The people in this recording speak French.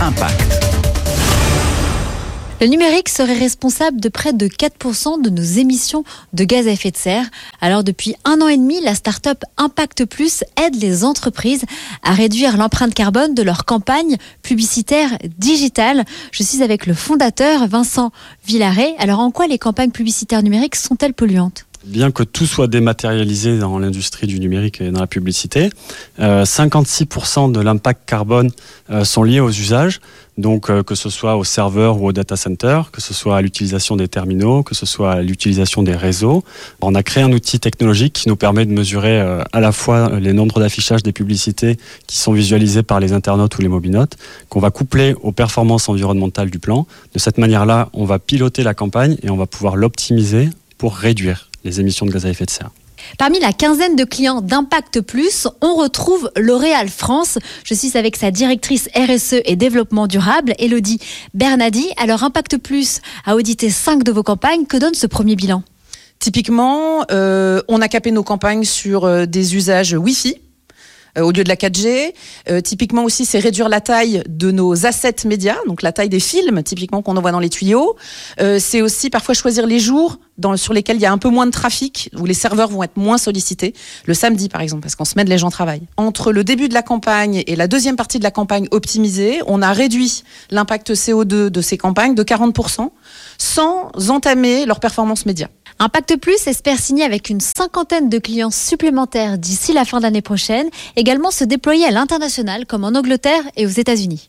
Impact. Le numérique serait responsable de près de 4% de nos émissions de gaz à effet de serre. Alors depuis un an et demi, la start-up Impact Plus aide les entreprises à réduire l'empreinte carbone de leur campagne publicitaire digitale. Je suis avec le fondateur Vincent Villaret. Alors en quoi les campagnes publicitaires numériques sont-elles polluantes? Bien que tout soit dématérialisé dans l'industrie du numérique et dans la publicité, 56% de l'impact carbone sont liés aux usages. Donc que ce soit au serveur ou au data center, que ce soit à l'utilisation des terminaux, que ce soit à l'utilisation des réseaux. On a créé un outil technologique qui nous permet de mesurer à la fois les nombres d'affichages des publicités qui sont visualisés par les internautes ou les mobinotes, qu'on va coupler aux performances environnementales du plan. De cette manière-là, on va piloter la campagne et on va pouvoir l'optimiser pour réduire les émissions de gaz à effet de serre. Parmi la quinzaine de clients d'Impact Plus, on retrouve L'Oréal France. Je suis avec sa directrice RSE et développement durable, Elodie Bernadi. Alors Impact Plus a audité cinq de vos campagnes. Que donne ce premier bilan? Typiquement, euh, on a capé nos campagnes sur euh, des usages Wi-Fi euh, au lieu de la 4G. Euh, typiquement aussi, c'est réduire la taille de nos assets médias, donc la taille des films, typiquement qu'on envoie dans les tuyaux. Euh, c'est aussi parfois choisir les jours sur lesquels il y a un peu moins de trafic, où les serveurs vont être moins sollicités. Le samedi, par exemple, parce qu'en semaine, les gens travaillent. Entre le début de la campagne et la deuxième partie de la campagne optimisée, on a réduit l'impact CO2 de ces campagnes de 40%, sans entamer leur performance média. Impact Plus espère signer avec une cinquantaine de clients supplémentaires d'ici la fin d'année prochaine, également se déployer à l'international comme en Angleterre et aux États-Unis.